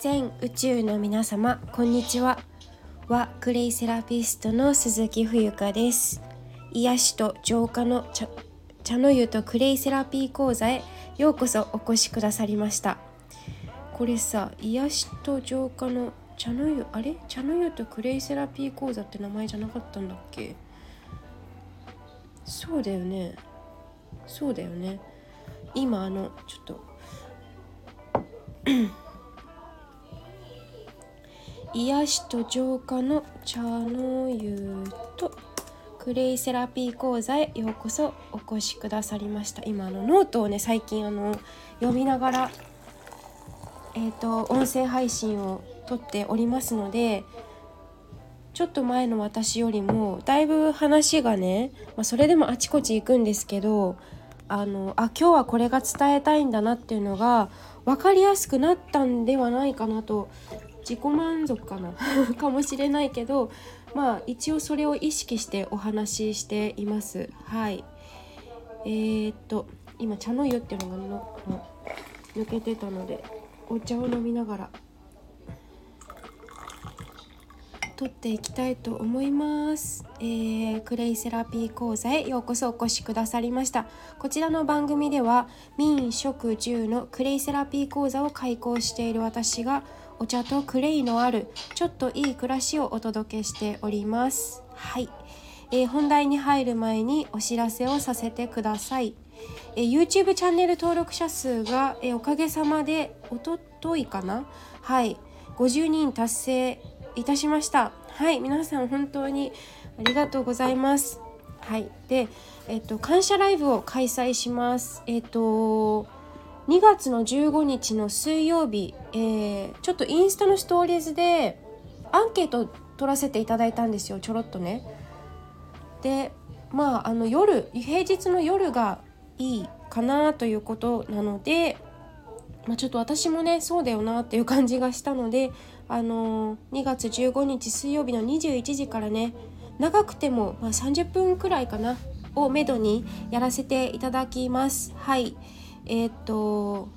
全宇宙の皆様こんにちは。和クレイセラピストの鈴木冬香です。癒しと浄化の茶茶の湯とクレイセラピー講座へようこそお越しくださりました。これさ癒しと浄化の茶の湯あれ？茶の湯とクレイセラピー講座って名前じゃなかったんだっけ？そうだよね。そうだよね。今あのちょっと癒しと浄化の茶の湯とクレイセラピー講座へようこそお越しくださりました。今のノートをね最近あの読みながらえっ、ー、と音声配信を撮っておりますのでちょっと前の私よりもだいぶ話がね、まあ、それでもあちこち行くんですけどあのあ今日はこれが伝えたいんだなっていうのが分かりやすくなったんではないかなと自己満足かな？かもしれないけどまあ一応それを意識してお話ししています。はい。えー、っと今茶の湯っていうのがの抜けてたのでお茶を飲みながら撮っていきたいと思います、えー、クレイセラピー講座へようこそお越しくださりました。こちらの番組では民食住のクレイセラピー講座を開講している私がお茶とクレイのあるちょっといい暮らしをお届けしております。はい、えー、本題に入る前にお知らせをさせてください。え YouTube チャンネル登録者数が、えおかげさまでおとといかな？はい。50人達成いたしました。はい。皆さん本当にありがとうございます。はい。でえっと感謝ライブを開催します。えっと2月の15日の水曜日、えー、ちょっとインスタのストーリーズでアンケート取らせていただいたんですよちょろっとね。でまああの夜平日の夜がいいかなということなので、まあ、ちょっと私もねそうだよなっていう感じがしたのであのー、2月15日水曜日の21時からね長くても、まあ、30分くらいかなをめどにやらせていただきます。はい。えー、っと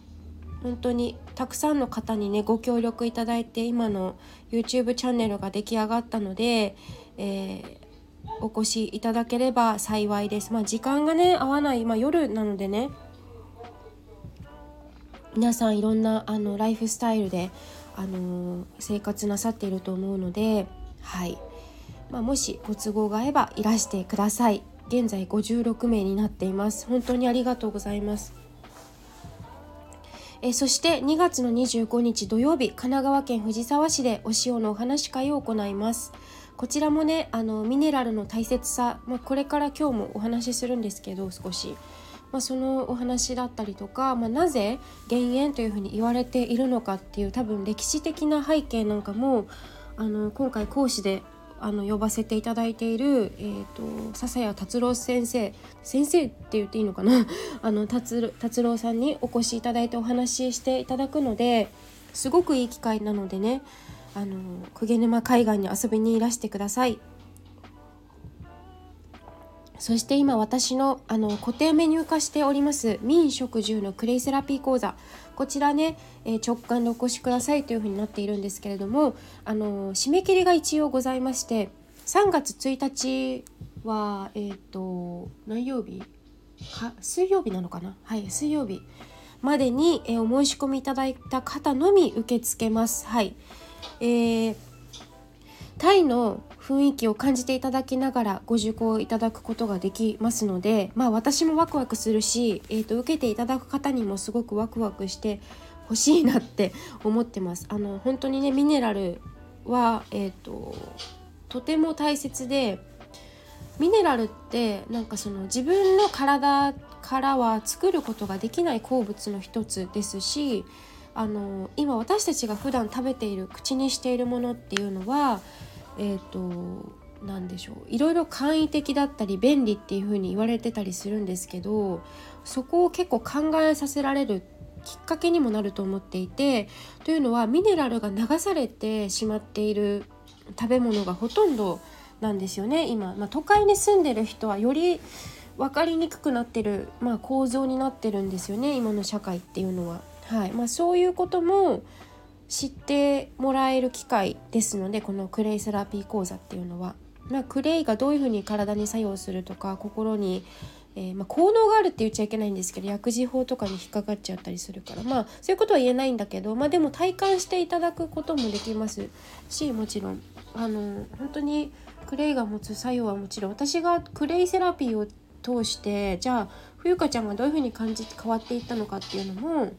本当にたくさんの方にねご協力いただいて今の YouTube チャンネルが出来上がったので、えー、お越しいただければ幸いです。まあ時間がね合わない、まあ、夜なのでね皆さんいろんなあのライフスタイルであの生活なさっていると思うので、はい。まあ、もしご都合が合えばいらしてください。現在56名になっています。本当にありがとうございます。えそして2月の25日土曜日神奈川県藤沢市でお塩のお話し会を行います。こちらもねあのミネラルの大切さ、まあ、これから今日もお話しするんですけど少し。まあ、そのお話だったりとか、まあ、なぜ減塩というふうに言われているのかっていう多分歴史的な背景なんかもあの今回講師であの呼ばせていただいている、えーと、笹谷達郎先生先生って言っていいのかな？あの達達郎さんにお越しいただいてお話ししていただくのですごくいい機会なのでねあの鵠沼海岸に遊びにいらしてください。そして今私のあの固定メニュー化しております民食住のクレイセラピー講座。こちらね、え、直感でお越しくださいというふうになっているんですけれどもあの締め切りが一応ございまして3月1日はえっ、ー、と何曜日？か水曜日なのかな？はい水曜日までに、え、お申し込みいただいた方のみ受け付けます。はい。えー、タイの雰囲気を感じていただきながらご受講いただくことができますのでまあ私もワクワクするし、えーと、受けていただく方にもすごくワクワクしてほしいなって 思ってます。あの本当にねミネラルは、えーと、とても大切でミネラルってなんかその自分の体からは作ることができない鉱物の一つですしあの今私たちが普段食べている口にしているものっていうのはえっ、ー、と何でしょう。いろいろ簡易的だったり便利っていう風に言われてたりするんですけどそこを結構考えさせられるきっかけにもなると思っていてというのはミネラルが流されてしまっている食べ物がほとんどなんですよね。今、まあ、都会に住んでる人はより分かりにくくなってる、まあ、構造になってるんですよね。今の社会っていうのは。はい。まあ、そういうことも知ってもらえる機会ですのでこのクレイセラピー講座っていうのは、まあ、クレイがどういうふうに体に作用するとか心に、えー、まあ、効能があるって言っちゃいけないんですけど薬事法とかに引っかかっちゃったりするから。まあそういうことは言えないんだけど、まあ、でも体感していただくこともできますしもちろん。あの本当にクレイが持つ作用はもちろん。私がクレイセラピーを通してじゃあ冬香ちゃんがどういうふうに感じ変わっていったのかっていうのも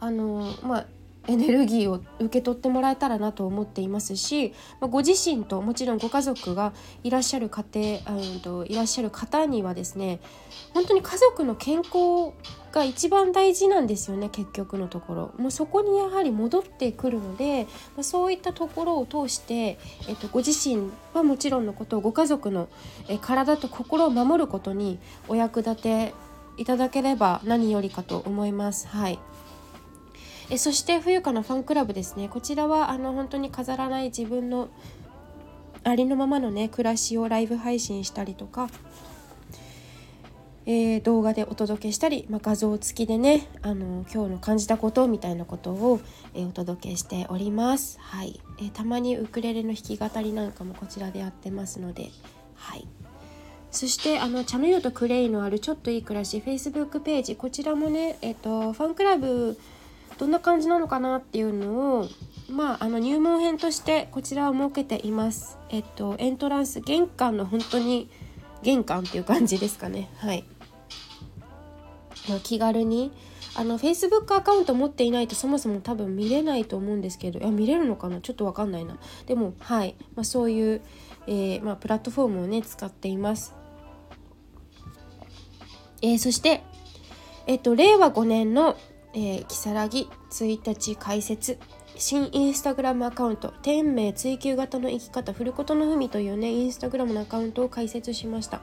あのまあエネルギーを受け取ってもらえたらなと思っていますし、ま、ご自身ともちろんご家族がいらっしゃる家庭あといらっしゃる方にはですね本当に家族の健康が一番大事なんですよね結局のところもうそこにやはり戻ってくるので、ま、そういったところを通して、えっと、ご自身はもちろんのことをご家族のえ体と心を守ることにお役立ていただければ何よりかと思います。はいえそして冬香のファンクラブですね。こちらはあの本当に飾らない自分のありのままのね暮らしをライブ配信したりとか、えー、動画でお届けしたり、まあ、画像付きでねあの今日の感じたことみたいなことを、えー、お届けしております。はい。えー、たまにウクレレの弾き語りなんかもこちらでやってますので、はい、そしてあの茶の湯とクレイのあるちょっといい暮らし Facebook ページこちらもね、えーとファンクラブどんな感じなのかなっていうのをまあ、あの入門編としてこちらを設けています。えっとエントランス玄関の本当に玄関っていう感じですかね。はい。まあ、気軽にあの Facebook アカウント持っていないとそもそも多分見れないと思うんですけどいや見れるのかな？ちょっとわかんないな。でもはい、まあ、そういう、えー、まあ、プラットフォームをね使っています。えー、そしてえっと令和5年のえー、木更木1日解説。新インスタグラムアカウント。天命追求型の生き方フルコトのふみというねインスタグラムのアカウントを開設しました。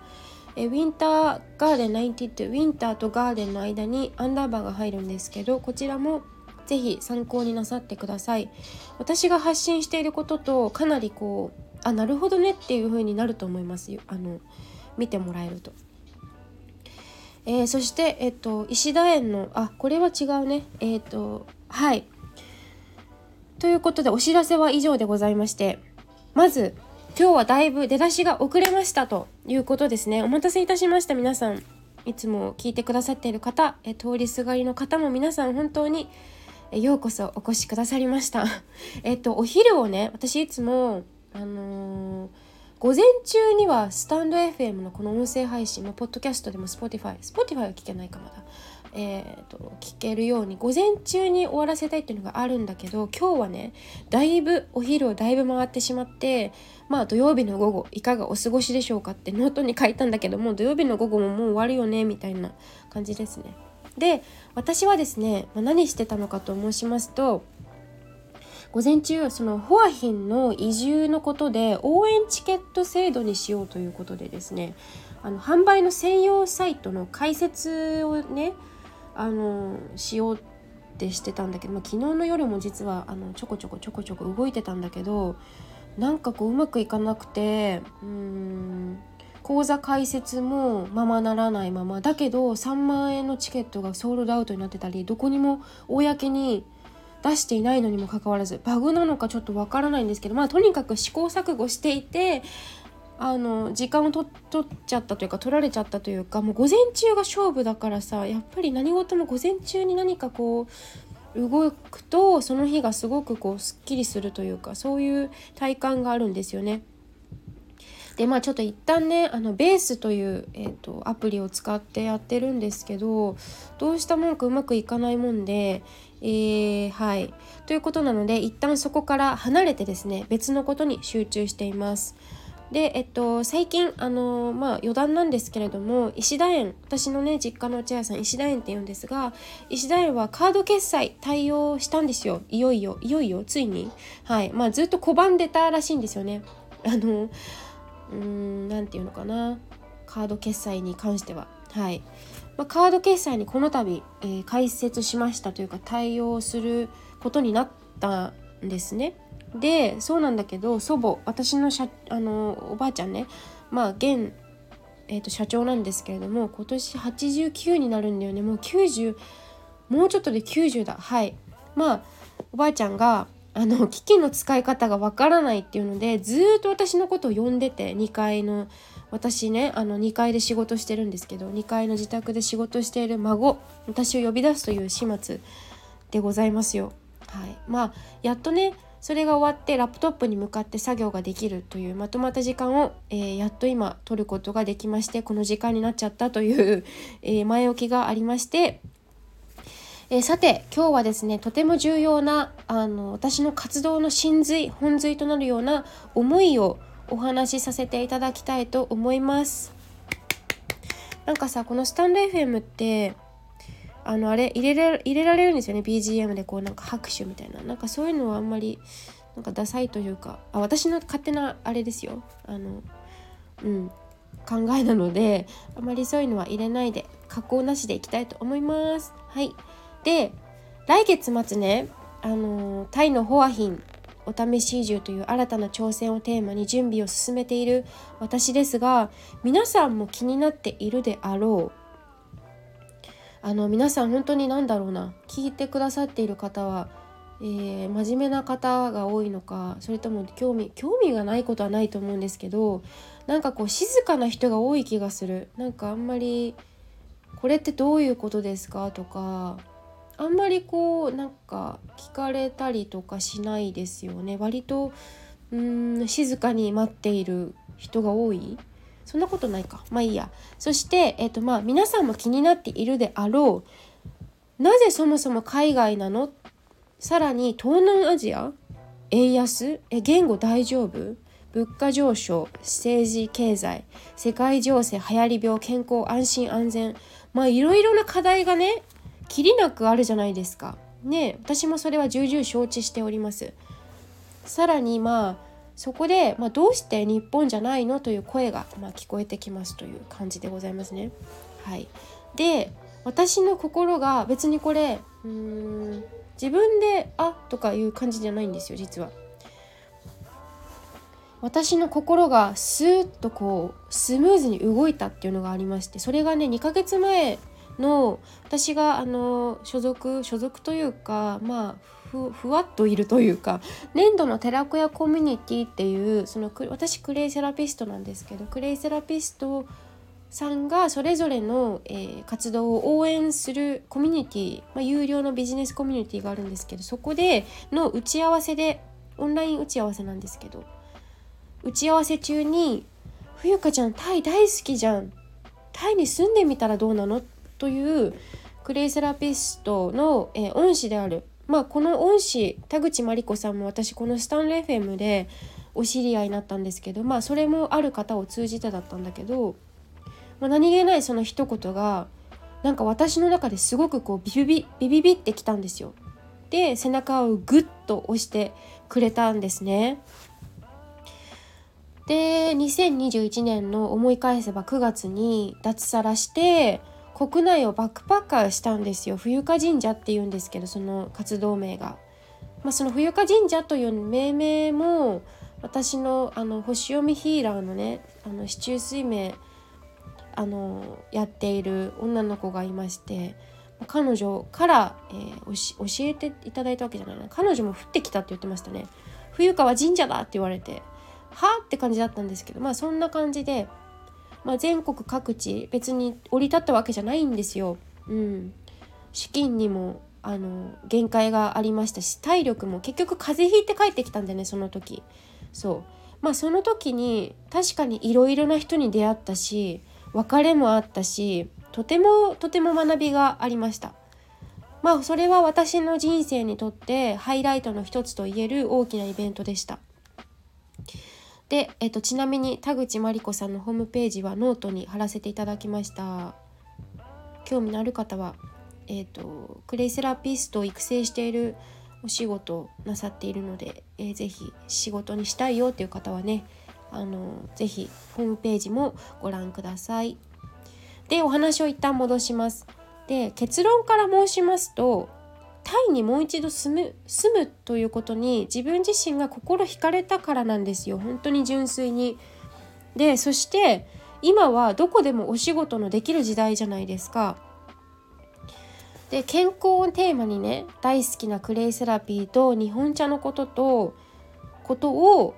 えウィンターガーデン92ウィンターとガーデンの間にアンダーバーが入るんですけどこちらもぜひ参考になさってください。私が発信していることとかなりこうあなるほどねっていう風になると思いますあの見てもらえると。えー、そして、えっと、石田園のあこれは違うね。えっとはい。ということでお知らせは以上でございましてまず今日はだいぶ出だしが遅れましたということですね。お待たせいたしました。皆さんいつも聞いてくださっている方え通りすがりの方も皆さん本当にようこそお越しくださりました。えっとお昼をね私いつもあのー午前中にはスタンド FM のこの音声配信、まポッドキャストでも Spotify、Spotify は聞けないかまだ、えーと、聞けるように午前中に終わらせたいっていうのがあるんだけど今日はねだいぶお昼をだいぶ回ってしまってまあ土曜日の午後いかがお過ごしでしょうかってノートに書いたんだけども土曜日の午後ももう終わるよねみたいな感じですね。で私はですね、まあ、何してたのかと申しますと午前中そのホアヒンの移住のことで応援チケット制度にしようということでですねあの販売の専用サイトの開設をねあのしようってしてたんだけど、まあ、昨日の夜も実はあのちょこちょこちょこちょこ動いてたんだけどなんかこううまくいかなくてうん口座開設もままならないまま。だけど3万円のチケットがソールドアウトになってたりどこにも公に出していないのにもかかわらずバグなのかちょっとわからないんですけどまあとにかく試行錯誤していてあの時間を取っちゃったというか取られちゃったというかもう午前中が勝負だからさやっぱり何事も午前中に何かこう動くとその日がすごくこうすっきりするというかそういう体感があるんですよね。でまあちょっと一旦ねあのベースという、えーと、アプリを使ってやってるんですけどどうしたもんかうまくいかないもんで、えー、はいということなので一旦そこから離れてですね別のことに集中しています。で、えっと、最近、あのまあ、余談なんですけれども、石田園、私のね、実家のお茶屋さん、石田園って言うんですが、石田園はカード決済対応したんですよ。いよいよ、いよいよ、ついに。はい。まあ、ずっと拒んでたらしいんですよね。あの、うーん、なんていうのかな。カード決済に関しては。はい。まあ、カード決済にこの度、えー、開設しましたというか対応することになったんですね。でそうなんだけど祖母私のあのおばあちゃんねまあ現、えーと、社長なんですけれども今年89になるんだよね。もう90もうちょっとで90だ。はい。まあおばあちゃんがあの機器の使い方がわからないっていうのでずっと私のことを呼んでて2階の。私ねあの2階で仕事してるんですけど2階の自宅で仕事している孫私を呼び出すという始末でございますよ。はい、まあやっとねそれが終わってラップトップに向かって作業ができるというまとまった時間を、えー、やっと今取ることができましてこの時間になっちゃったという、えー、前置きがありまして、えー、さて今日はですねとても重要なあの私の活動の真髄本髄となるような思いをお話しさせていただきたいと思います。なんかさこのスタンド FM ってあのあれ入れら入れられるんですよね？BGM でこうなんか拍手みたいな。なんかそういうのはあんまりなんかダサいというかあ私の勝手なあれですよ。あのうん考えなのであまりそういうのは入れないで加工なしでいきたいと思います。はい。で来月末ねあのタイのホアヒンお試し移住という新たな挑戦をテーマに準備を進めている私ですが皆さんも気になっているであろう。あの皆さん本当に何だろうな。聞いてくださっている方は、えー、真面目な方が多いのかそれとも興味興味がないことはないと思うんですけどなんかこう静かな人が多い気がする。なんかあんまりこれってどういうことですか？とかあんまりこうなんか聞かれたりとかしないですよね。割とうん静かに待っている人が多い。そんなことないか。まあいいや。そして、えーとまあ、皆さんも気になっているであろう。なぜそもそも海外なの？さらに東南アジア？円安？え言語大丈夫？物価上昇？政治経済？世界情勢？流行り病？健康？安心安全？まあいろいろな課題がねきりなくあるじゃないですか。ね私もそれは重々承知しております。さらにまあそこで、まあ、どうして日本じゃないのという声が、まあ、聞こえてきますという感じでございますね。はい、で私の心が別にこれうーん自分で「あ」とかいう感じじゃないんですよ実は。私の心がスーッとこうスムーズに動いたっていうのがありましてそれがね2ヶ月前の私があの所属所属というかまあふふわっといるというか粘土の寺子屋コミュニティっていうその私クレイセラピストなんですけどクレイセラピストさんがそれぞれの、えー、活動を応援するコミュニティ、まあ、有料のビジネスコミュニティがあるんですけどそこでの打ち合わせでオンライン打ち合わせなんですけど打ち合わせ中に「冬香ちゃんタイ大好きじゃんタイに住んでみたらどうなの?」というクレイセラピストの、えー、恩師であるまあこの恩師田口真理子さんも私このスタンレー FM でお知り合いになったんですけどまあそれもある方を通じてだったんだけど、まあ、何気ないその一言がなんか私の中ですごくこうビビビビビビってきたんですよ。で背中をグッと押してくれたんですね。で2021年の思い返せば9月に脱サラして国内をバックパッカーしたんですよ。冬香神社っていうんですけどその活動名が。まあ、その冬香神社という命名も私のあの星読みヒーラーのねあの市中水明あのやっている女の子がいまして彼女から、えー、教えていただいたわけじゃないな。彼女も降ってきたって言ってましたね。冬川神社だって言われてはあって感じだったんですけどまあそんな感じでまあ、全国各地別に降り立ったわけじゃないんですよ。うん、資金にもあの限界がありましたし体力も結局風邪ひいて帰ってきたんだよねその時。そうまあその時に確かにいろいろな人に出会ったし別れもあったしとてもとても学びがありました。まあそれは私の人生にとってハイライトの一つと言える大きなイベントでした。で、えっと、ちなみに田口真理子さんのホームページはノートに貼らせていただきました。興味のある方は、えっと、クレイセラピストを育成しているお仕事をなさっているので、えー、ぜひ仕事にしたいよっていう方はねあのぜひホームページもご覧ください。でお話を一旦戻します。で結論から申しますとタイにもう一度住む住むということに自分自身が心惹かれたからなんですよ本当に純粋に。でそして今はどこでもお仕事のできる時代じゃないですか。で健康をテーマにね大好きなクレイセラピーと日本茶のこととことを、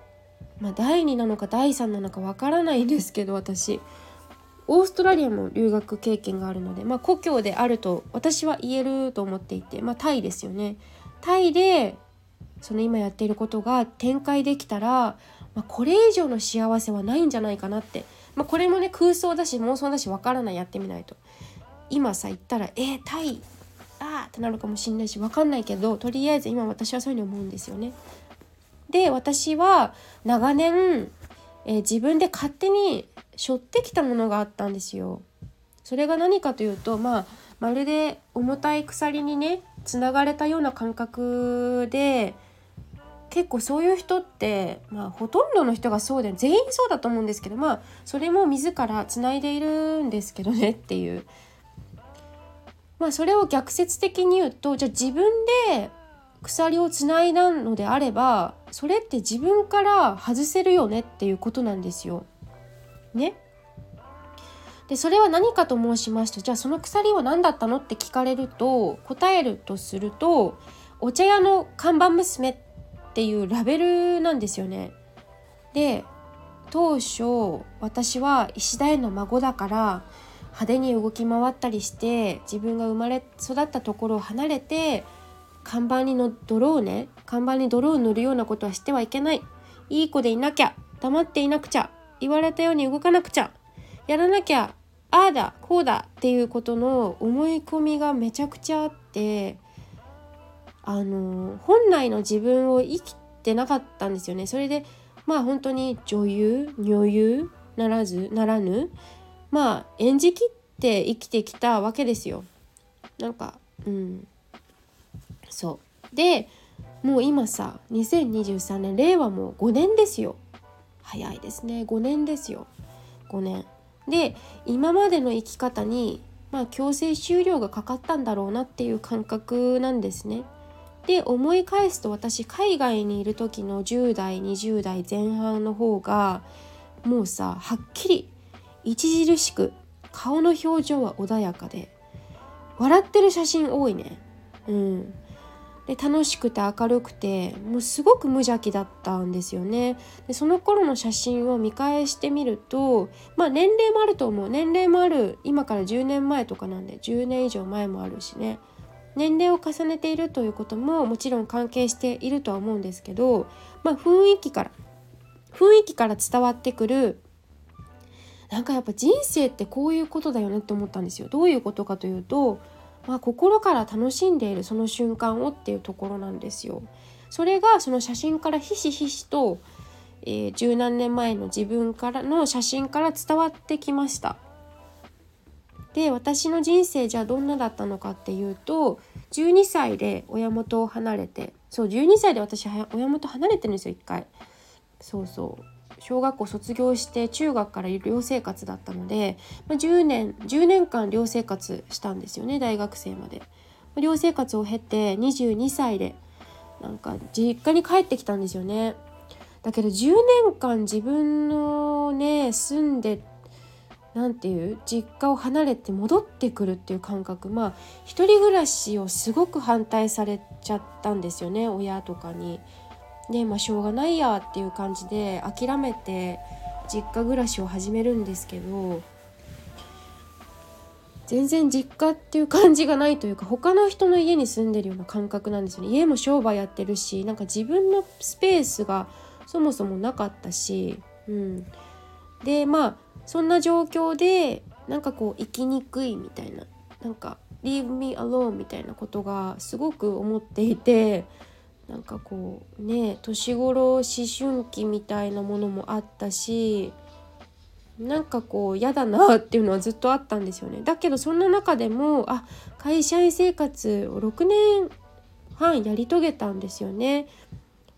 まあ、第2なのか第3なのかわからないんですけど私オーストラリアも留学経験があるので、まあ、故郷であると私は言えると思っていて、まあ、タイですよね。タイでその今やっていることが展開できたら、まあ、これ以上の幸せはないんじゃないかなって、まあ、これもね空想だし妄想だしわからないやってみないと今さ言ったらえー、タイあーってなるかもしんないしわかんないけどとりあえず今私はそういうふうに思うんですよね。で私は長年、えー、自分で勝手に背負ってきたものがあったんですよ。それが何かというとまあまるで重たい鎖にねつながれたような感覚で結構そういう人って、まあ、ほとんどの人がそうで全員そうだと思うんですけどまあそれも自らつないでいるんですけどねっていう。まあそれを逆説的に言うとじゃあ自分で鎖をつないだのであればそれって自分から外せるよねっていうことなんですよ。ね？でそれは何かと申しますとじゃあその鎖は何だったのって聞かれると答えるとするとお茶屋の看板娘っていうラベルなんですよね。で当初私は石田への孫だから派手に動き回ったりして自分が生まれ育ったところを離れて看板にの泥をね。看板に泥を塗るようなことはしてはいけない。いい子でいなきゃ。黙っていなくちゃ。言われたように動かなくちゃ。やらなきゃああだこうだっていうことの思い込みがめちゃくちゃあってあの本来の自分を生きてなかったんですよね。それでまあ本当に女優女優ならずならぬまあ演じきって生きてきたわけですよ。なんかうん。そう。でもう今さ2023年令和も5年ですよ。早いですね。5年ですよ。5年。で今までの生き方にまあ強制終了がかかったんだろうなっていう感覚なんですね。で思い返すと私海外にいる時の10代20代前半の方がもうさはっきり著しく顔の表情は穏やかで笑ってる写真多いね。うん、で楽しくて明るくてもうすごく無邪気だったんですよね。でその頃の写真を見返してみるとまあ年齢もあると思う。年齢もある今から10年前とかなんで10年以上前もあるしね。年齢を重ねているということももちろん関係しているとは思うんですけどまあ雰囲気から雰囲気から伝わってくるなんかやっぱ人生ってこういうことだよねって思ったんですよ。どういうことかというとまあ、心から楽しんでいるその瞬間をっていうところなんですよ。それがその写真からひしひしと、えー、十何年前の自分からの写真から伝わってきました。で私の人生じゃあどんなだったのかっていうと12歳で親元を離れてそう12歳で私親元離れてるんですよ一回。そうそう小学校卒業して中学から寮生活だったので、ま、10年10年間寮生活したんですよね大学生まで。寮生活を経て22歳でなんか実家に帰ってきたんですよね。だけど10年間自分のね住んで何て言う実家を離れて戻ってくるっていう感覚まあ一人暮らしをすごく反対されちゃったんですよね親とかに。でまあしょうがないやっていう感じで諦めて実家暮らしを始めるんですけど全然実家っていう感じがないというか他の人の家に住んでるような感覚なんですよね。家も商売やってるしなんか自分のスペースがそもそもなかったし、うん、でまあそんな状況でなんかこう生きにくいみたいななんか leave me alone みたいなことがすごく思っていてなんかこうね年頃思春期みたいなものもあったしなんかこう嫌だなっていうのはずっとあったんですよね。だけどそんな中でもあ会社員生活を6年半やり遂げたんですよね。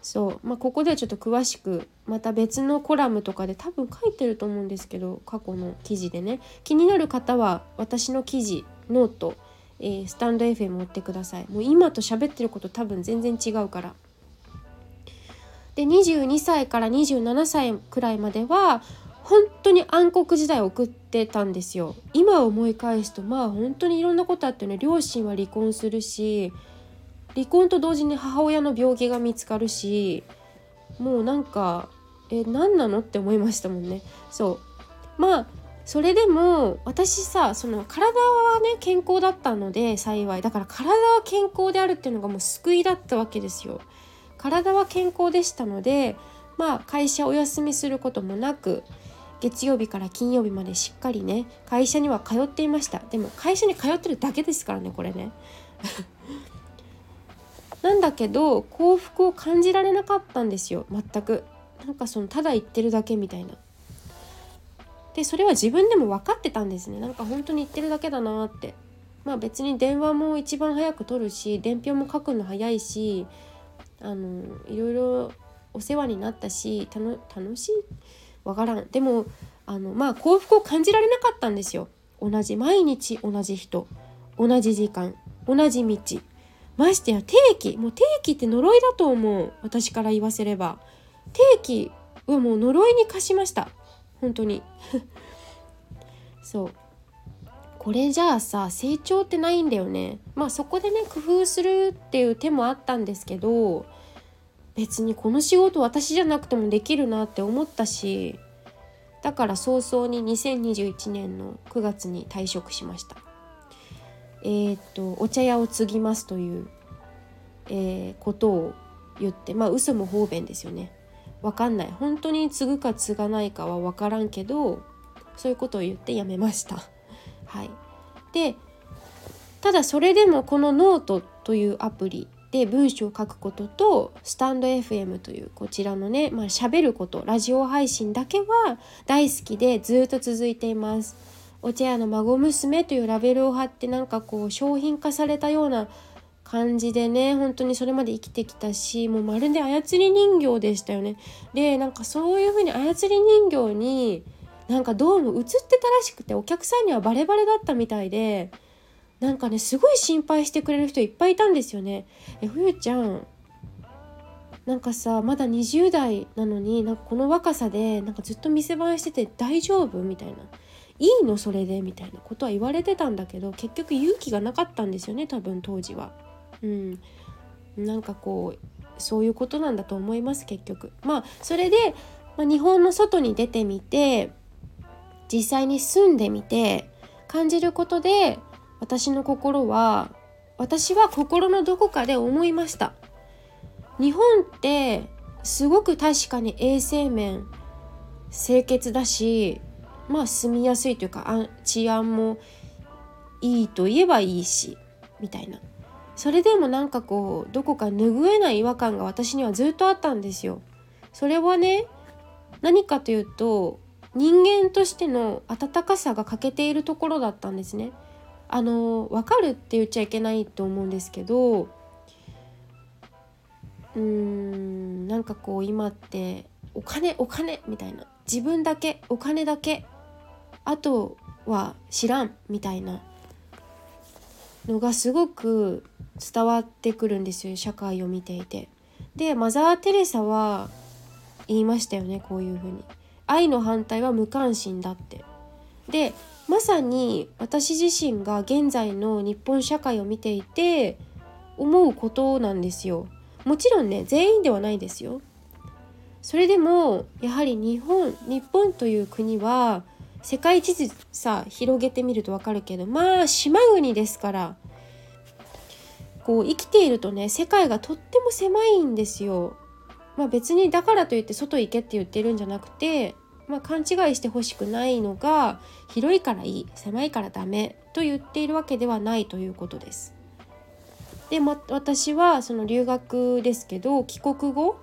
そう。まあここではちょっと詳しくまた別のコラムとかで多分書いてると思うんですけど過去の記事でね。気になる方は私の記事ノートえー、スタンド FM 持ってください。もう今と喋ってること多分全然違うから。で22歳から27歳くらいまでは本当に暗黒時代を送ってたんですよ。今思い返すとまあ本当にいろんなことあってね。両親は離婚するし離婚と同時に母親の病気が見つかるしもうなんかえ何なのって思いましたもんね。そう。まあそれでも私さその体はね健康だったので幸い。だから体は健康であるっていうのがもう救いだったわけですよ。体は健康でしたのでまあ会社お休みすることもなく月曜日から金曜日までしっかりね会社には通っていました。でも会社に通ってるだけですからねこれね。なんだけど幸福を感じられなかったんですよ全く。なんかそのただ言ってるだけみたいな。でそれは自分でも分かってたんですね。なんか本当に言ってるだけだなって。まあ別に電話も一番早く取るし伝票も書くの早いしあのいろいろお世話になったし楽しい？わからん。でもあのまあ幸福を感じられなかったんですよ。同じ毎日同じ人。同じ時間。同じ道。ましてや定期。もう定期って呪いだと思う。私から言わせれば。定期はもう呪いに貸しました。本当に。そう。これじゃあさ成長ってないんだよね。まあそこでね工夫するっていう手もあったんですけど別にこの仕事私じゃなくてもできるなって思ったしだから早々に2021年の9月に退職しました。えー、っとお茶屋を継ぎますという、えー、ことを言ってまあ嘘も方便ですよね。分かんない。本当に継ぐか継がないかは分からんけどそういうことを言ってやめました。はい。でただそれでもこのノートというアプリで文章を書くこととスタンド FM というこちらのねまあ喋ることラジオ配信だけは大好きでずっと続いています。お茶屋の孫娘というラベルを貼ってなんかこう商品化されたような感じでね本当にそれまで生きてきたしもうまるで操り人形でしたよね。でなんかそういう風に操り人形になんかどうも映ってたらしくてお客さんにはバレバレだったみたいでなんかねすごい心配してくれる人いっぱいいたんですよね。え冬ちゃんなんかさまだ20代なのになんかこの若さでなんかずっと店番してて大丈夫みたいな「いいのそれで」みたいなことは言われてたんだけど結局勇気がなかったんですよね多分当時は。うん、なんかこうそういうことなんだと思います結局。まあそれで、まあ、日本の外に出てみて実際に住んでみて感じることで私の心は私は心のどこかで思いました。日本ってすごく確かに衛生面清潔だしまあ住みやすいというか治安もいいと言えばいいしみたいな。それでもなんかこうどこか拭えない違和感が私にはずっとあったんですよ。それはね何かというと人間としての温かさが欠けているところだったんですね。あの分かるって言っちゃいけないと思うんですけどうーんなんかこう今ってお金お金みたいな。自分だけお金だけ。あとは知らんみたいなのがすごく伝わってくるんですよ社会を見ていて。でマザー・テレサは言いましたよねこういうふうに。愛の反対は無関心だって。でまさに私自身が現在の日本社会を見ていて思うことなんですよ。もちろんね全員ではないですよ。それでもやはり日本日本という国は世界地図さ広げてみると分かるけどまあ島国ですからこう生きているとね世界がとっても狭いんですよ。まあ別にだからといって外行けって言ってるんじゃなくてまあ、勘違いしてほしくないのが広いからいい狭いからダメと言っているわけではないということです。で、ま、私はその留学ですけど帰国後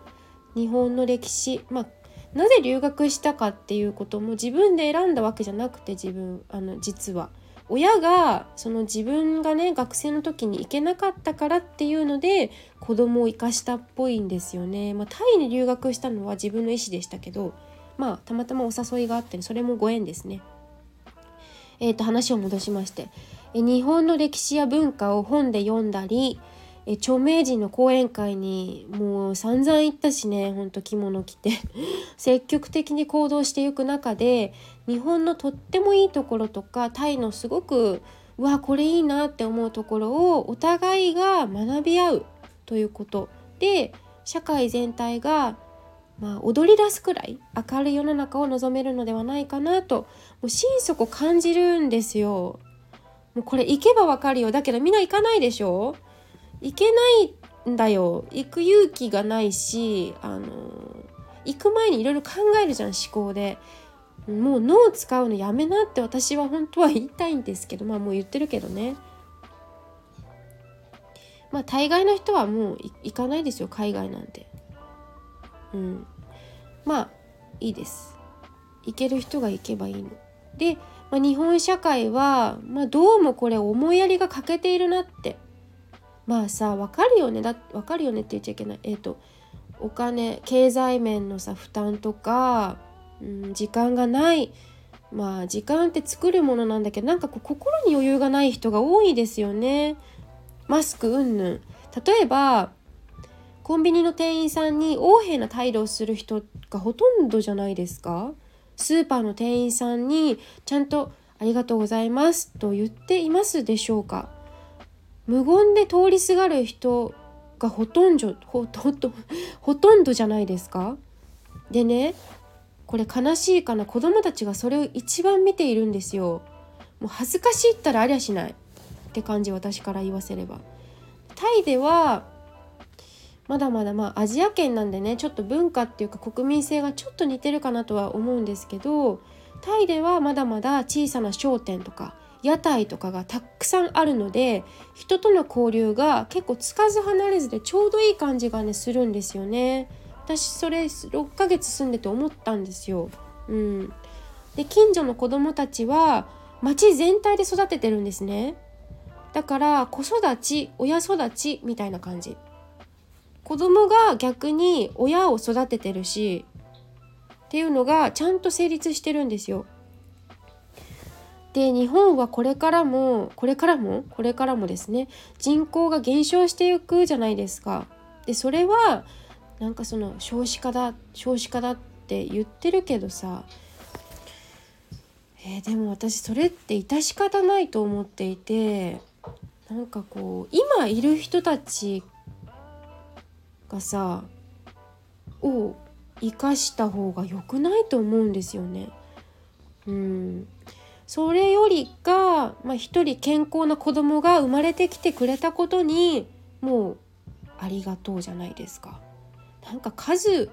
日本の歴史、まあ、なぜ留学したかっていうことも自分で選んだわけじゃなくて自分あの実は親がその自分がね学生の時に行けなかったからっていうので子供を生かしたっぽいんですよね。まあ、タイに留学したのは自分の意思でしたけどまあたまたまお誘いがあってそれもご縁ですね。えー、と話を戻しましてえ日本の歴史や文化を本で読んだりえ著名人の講演会にもう散々行ったしねほんと着物着て。積極的に行動していく中で日本のとってもいいところとかタイのすごくうわこれいいなって思うところをお互いが学び合うということ。で社会全体がまあ、踊り出すくらい明るい世の中を望めるのではないかなともう心底感じるんですよ。もうこれ行けばわかるよ。だけどみんな行かないでしょ。行けないんだよ。行く勇気がないしあの行く前にいろいろ考えるじゃん思考で。もう脳使うのやめなって私は本当は言いたいんですけどまあもう言ってるけどね。まあ大概の人はもう行かないですよ海外なんて。うん。まあいいです。行ける人が行けばいいの。でまあ、日本社会は、まあ、どうもこれ思いやりが欠けているなって。まあさ分かるよね。だ分かるよねって言っちゃいけない。えっ、ー、とお金経済面のさ負担とか、うん、時間がない。まあ時間って作るものなんだけどなんかこう心に余裕がない人が多いですよね。マスクうんぬん。例えばコンビニの店員さんに横柄な態度をする人がほとんどじゃないですか。スーパーの店員さんにちゃんと「ありがとうございます」と言っていますでしょうか。無言で通りすがる人がほとんどほとんどほとんどじゃないですか？でねこれ悲しいかな？子供たちがそれを一番見ているんですよ。もう恥ずかしいったらありゃしない。って感じ私から言わせれば。タイではまだまだまあアジア圏なんでねちょっと文化っていうか国民性がちょっと似てるかなとは思うんですけどタイではまだまだ小さな商店とか屋台とかがたくさんあるので人との交流が結構つかず離れずでちょうどいい感じがねするんですよね。私それ6ヶ月住んでて思ったんですよ。うん、で近所の子供たちは町全体で育ててるんですね。だから子育ち親育ちみたいな感じ。子供が逆に親を育ててるしっていうのがちゃんと成立してるんですよ。で日本はこれからもこれからもこれからもですね人口が減少していくじゃないですか。でそれはなんかその少子化だ少子化だって言ってるけどさえー、でも私それって致し方ないと思っていてなんかこう今いる人たちがさを生かした方が良くないと思うんですよね。うん、それよりか、まあ、一人健康な子供が生まれてきてくれたことにもうありがとうじゃないですか。なんか数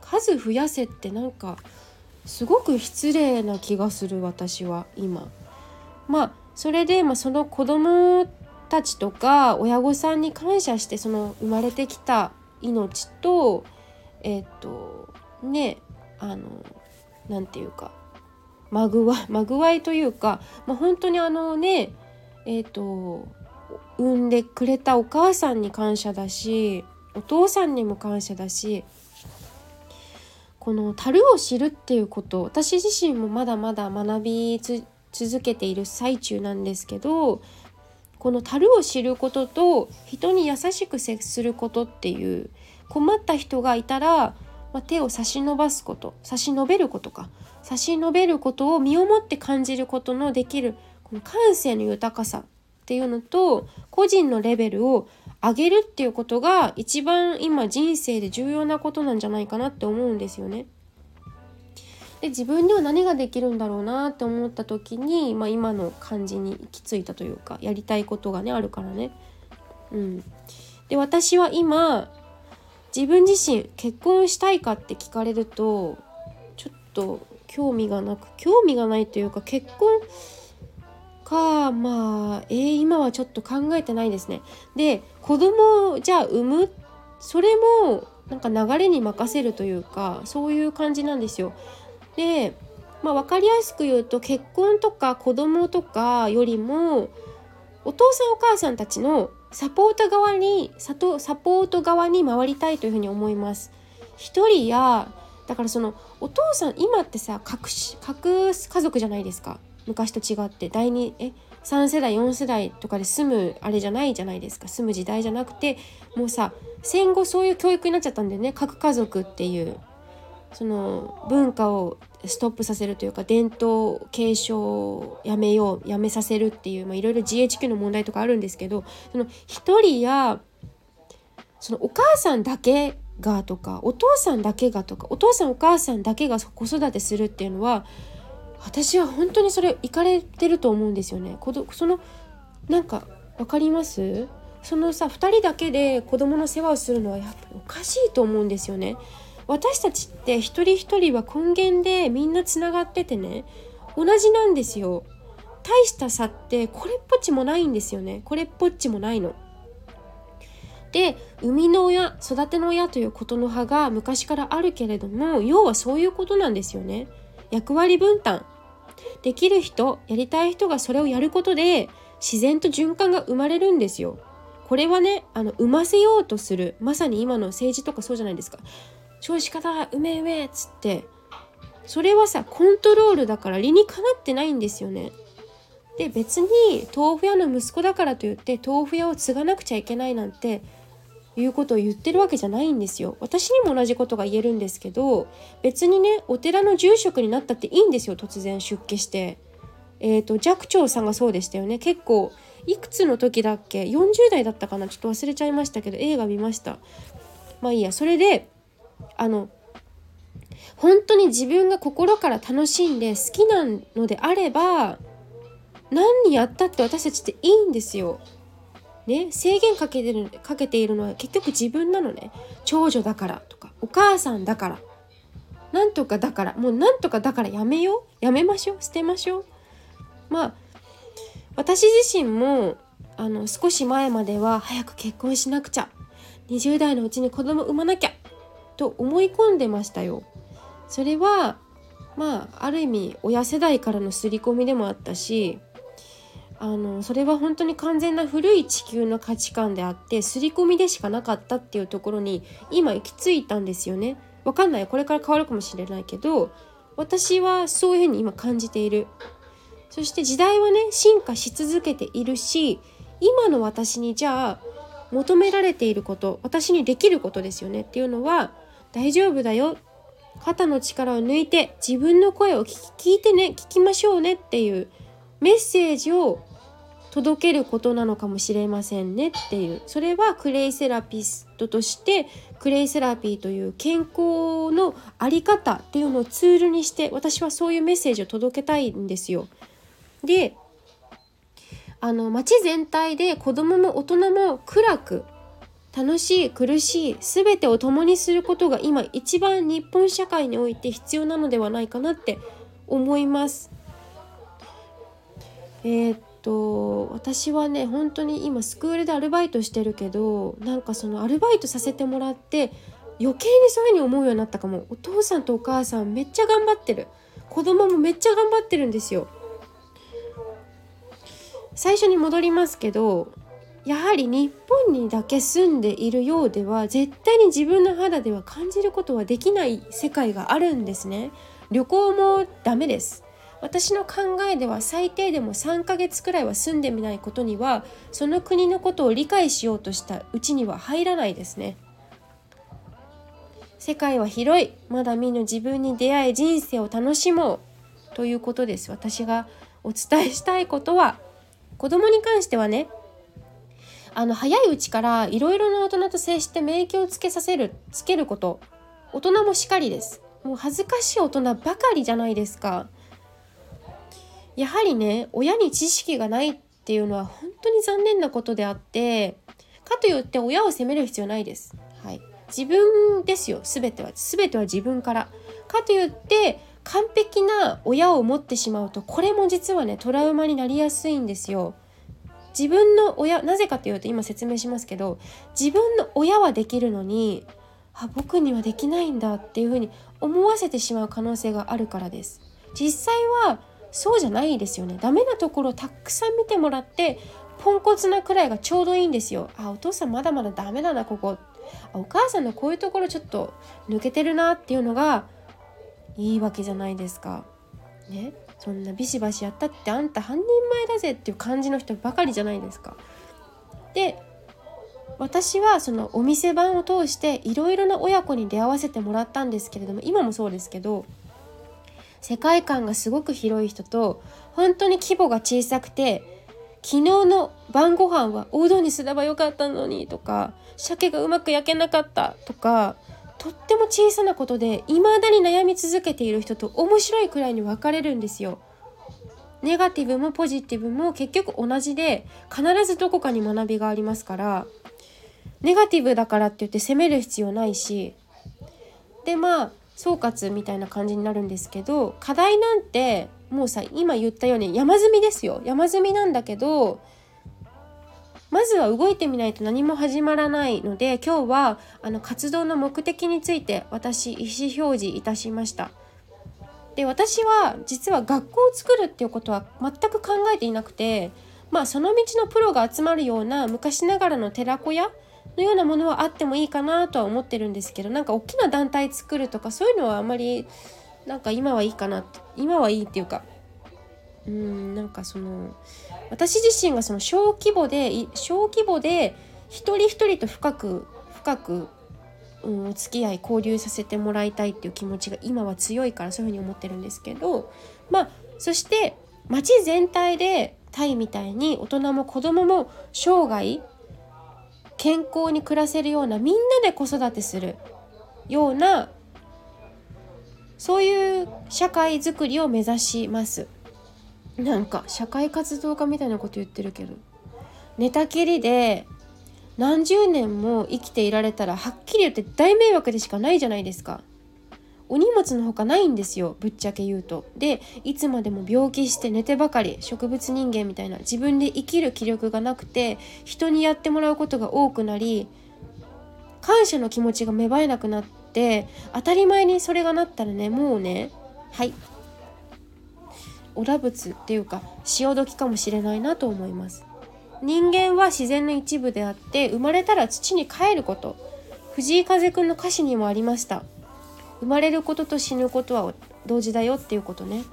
数増やせってなんかすごく失礼な気がする私は今。まあそれで、まあ、その子供たちとか親御さんに感謝してその生まれてきた命とえっ、とねあの何て言うかまぐわまぐわいというか、まあ、本当にあのねえっ、と産んでくれたお母さんに感謝だしお父さんにも感謝だしこの樽を知るっていうこと私自身もまだまだ学び続けている最中なんですけどこの樽を知ることと人に優しく接することっていう困った人がいたら、まあ、手を差し伸ばすこと差し伸べることか。差し伸べることを身をもって感じることのできるこの感性の豊かさっていうのと個人のレベルを上げるっていうことが一番今人生で重要なことなんじゃないかなって思うんですよね。で自分では何ができるんだろうなって思った時に、まあ、今の感じに行き着いたというかやりたいことがねあるからね。うん、で私は今自分自身結婚したいかって聞かれるとちょっと興味がなく興味がないというか結婚かまあえー、今はちょっと考えてないですね。で子供じゃあ産むそれもなんか流れに任せるというかそういう感じなんですよ。で、まあ、分かりやすく言うと結婚とか子供とかよりもお父さんお母さんたちのサポート側にサポート側に回りたいというふうに思います。一人やだからそのお父さん今ってさ核核家族じゃないですか。昔と違って。第二え3世代4世代とかで住むあれじゃないじゃないですか。住む時代じゃなくてもうさ戦後そういう教育になっちゃったんだよね。核家族っていう。その文化をストップさせるというか伝統継承をやめようやめさせるっていういろいろ GHQ の問題とかあるんですけどその一人やそのお母さんだけがとかお父さんだけがとかお父さんお母さんだけが子育てするっていうのは私は本当にそれいかれてると思うんですよね。そのなんか分かります？そのさ2人だけで子供の世話をするのはやっぱりおかしいと思うんですよね。私たちって一人一人は根源でみんなつながっててね同じなんですよ。大した差ってこれっぽっちもないんですよね。これっぽっちもないの。で生みの親育ての親ということの葉が昔からあるけれども要はそういうことなんですよね。役割分担できる人やりたい人がそれをやることで自然と循環が生まれるんですよ。これはねあの産ませようとするまさに今の政治とかそうじゃないですか少子化だうめうめっつってそれはさコントロールだから理にかなってないんですよね。で別に豆腐屋の息子だからといって豆腐屋を継がなくちゃいけないなんていうことを言ってるわけじゃないんですよ。私にも同じことが言えるんですけど別にねお寺の住職になったっていいんですよ突然出家して。えーと、寂聴さんがそうでしたよね。結構いくつの時だっけ？40代だったかな？ちょっと忘れちゃいましたけど映画見ました。まあいいや。それであの本当に自分が心から楽しんで好きなのであれば何やったって私たちっていいんですよ。ね、制限かけてるかけているのは結局自分なのね。長女だからとかお母さんだから。なんとかだからもうなんとかだからやめよう。やめましょう。捨てましょう。まあ私自身もあの少し前までは早く結婚しなくちゃ。20代のうちに子供産まなきゃ。と思い込んでましたよ。それはまあある意味親世代からの刷り込みでもあったしあのそれは本当に完全な古い地球の価値観であって刷り込みでしかなかったっていうところに今行き着いたんですよね。わかんないこれから変わるかもしれないけど私はそういうふうに今感じている。そして時代はね進化し続けているし今の私にじゃあ求められていること私にできることですよねっていうのは大丈夫だよ肩の力を抜いて自分の声を聞いてね聞きましょうねっていうメッセージを届けることなのかもしれませんねっていうそれはクレイセラピストとしてクレイセラピーという健康の在り方っていうのをツールにして私はそういうメッセージを届けたいんですよ。であの街全体で子どもも大人も暗く楽しい苦しい全てを共にすることが今一番日本社会において必要なのではないかなって思います。えー、っと私はね本当に今スクールでアルバイトしてるけどなんかそのアルバイトさせてもらって余計にそういうふうに思うようになったかも。お父さんとお母さんめっちゃ頑張ってる。子供もめっちゃ頑張ってるんですよ。最初に戻りますけどやはり日本にだけ住んでいるようでは絶対に自分の肌では感じることはできない世界があるんですね。旅行もダメです。私の考えでは最低でも3ヶ月くらいは住んでみないことにはその国のことを理解しようとしたうちには入らないですね。世界は広い。まだ見ぬ自分に出会い人生を楽しもうということです。私がお伝えしたいことは子供に関してはねあの早いうちからいろいろな大人と接して免疫をつけさせるつけること。大人もしかりです。もう恥ずかしい大人ばかりじゃないですか。やはりね親に知識がないっていうのは本当に残念なことであってかといって親を責める必要ないです。はい、自分ですよ全ては全ては自分から。かといって完璧な親を持ってしまうとこれも実はねトラウマになりやすいんですよ。自分の親なぜかというと今説明しますけど自分の親はできるのにあ僕にはできないんだっていうふうに思わせてしまう可能性があるからです。実際はそうじゃないですよね。ダメなところをたくさん見てもらってポンコツなくらいがちょうどいいんですよ。あお父さんまだまだダメだなここ。お母さんのこういうところちょっと抜けてるなっていうのがいいわけじゃないですか。ね。そんなビシバシやったってあんた半人前だぜっていう感じの人ばかりじゃないですか。で私はそのお店番を通していろいろな親子に出会わせてもらったんですけれども今もそうですけど世界観がすごく広い人と本当に規模が小さくて昨日の晩ご飯はおうどんにすればよかったのにとか鮭がうまく焼けなかったとかとっても小さなことで未だに悩み続けている人と面白いくらいに分かれるんですよ。ネガティブもポジティブも結局同じで必ずどこかに学びがありますからネガティブだからって言って責める必要ないしでまあ総括みたいな感じになるんですけど課題なんてもうさ今言ったように山積みですよ山積みなんだけどまずは動いてみないと何も始まらないので今日はあの活動の目的について私意思表示いたしました。で私は実は学校を作るっていうことは全く考えていなくてまあその道のプロが集まるような昔ながらの寺子屋のようなものはあってもいいかなとは思ってるんですけどなんか大きな団体作るとかそういうのはあんまりなんか今はいいかな今はいいっていうかうんなんかその私自身がその小規模で小規模で一人一人と深く深く、うん、お付き合い交流させてもらいたいっていう気持ちが今は強いからそういうふうに思ってるんですけどまあそして町全体でタイみたいに大人も子供も生涯健康に暮らせるようなみんなで子育てするようなそういう社会づくりを目指します。なんか社会活動家みたいなこと言ってるけど。寝たきりで何十年も生きていられたらはっきり言って大迷惑でしかないじゃないですか。お荷物のほかないんですよぶっちゃけ言うと。でいつまでも病気して寝てばかり植物人間みたいな自分で生きる気力がなくて人にやってもらうことが多くなり感謝の気持ちが芽生えなくなって当たり前にそれがなったらねもうねはいお羅仏っていうか潮時かもしれないなと思います。人間は自然の一部であって生まれたら土に帰ること藤井風くんの歌詞にもありました生まれることと死ぬことは同時だよっていうことね。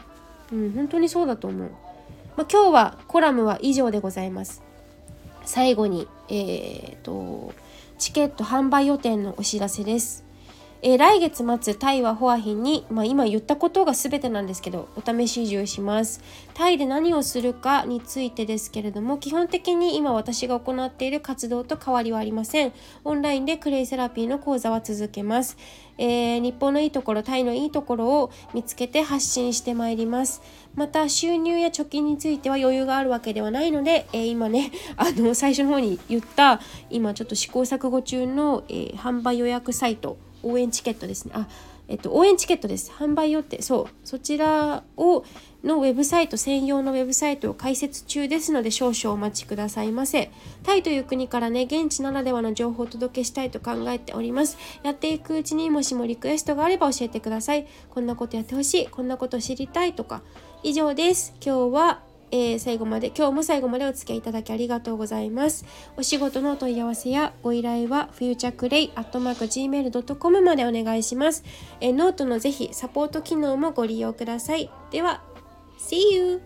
うん本当にそうだと思う、まあ、今日はコラムは以上でございます。最後にえーとチケット販売予定のお知らせです。えー、来月末タイはホアヒンに、まあ、今言ったことが全てなんですけどお試し移住します。タイで何をするかについてですけれども基本的に今私が行っている活動と変わりはありません。オンラインでクレイセラピーの講座は続けます、えー、日本のいいところタイのいいところを見つけて発信してまいります。また収入や貯金については余裕があるわけではないので、えー、今ね あの最初の方に言った今ちょっと試行錯誤中の、え、販売予約サイト応援チケットですね。あえっと応援チケットです。販売予定。そう。そちらをのウェブサイト専用のウェブサイトを開設中ですので少々お待ちくださいませ。タイという国からね現地ならではの情報をお届けしたいと考えております。やっていくうちにもしもリクエストがあれば教えてください。こんなことやってほしい。こんなこと知りたいとか。以上です。今日はえー、最後まで今日も最後までお付き合いいただきありがとうございます。お仕事のお問い合わせやご依頼は future clay アットマーク gmail.com までお願いします、えー、ノートのぜひサポート機能もご利用ください。では See you!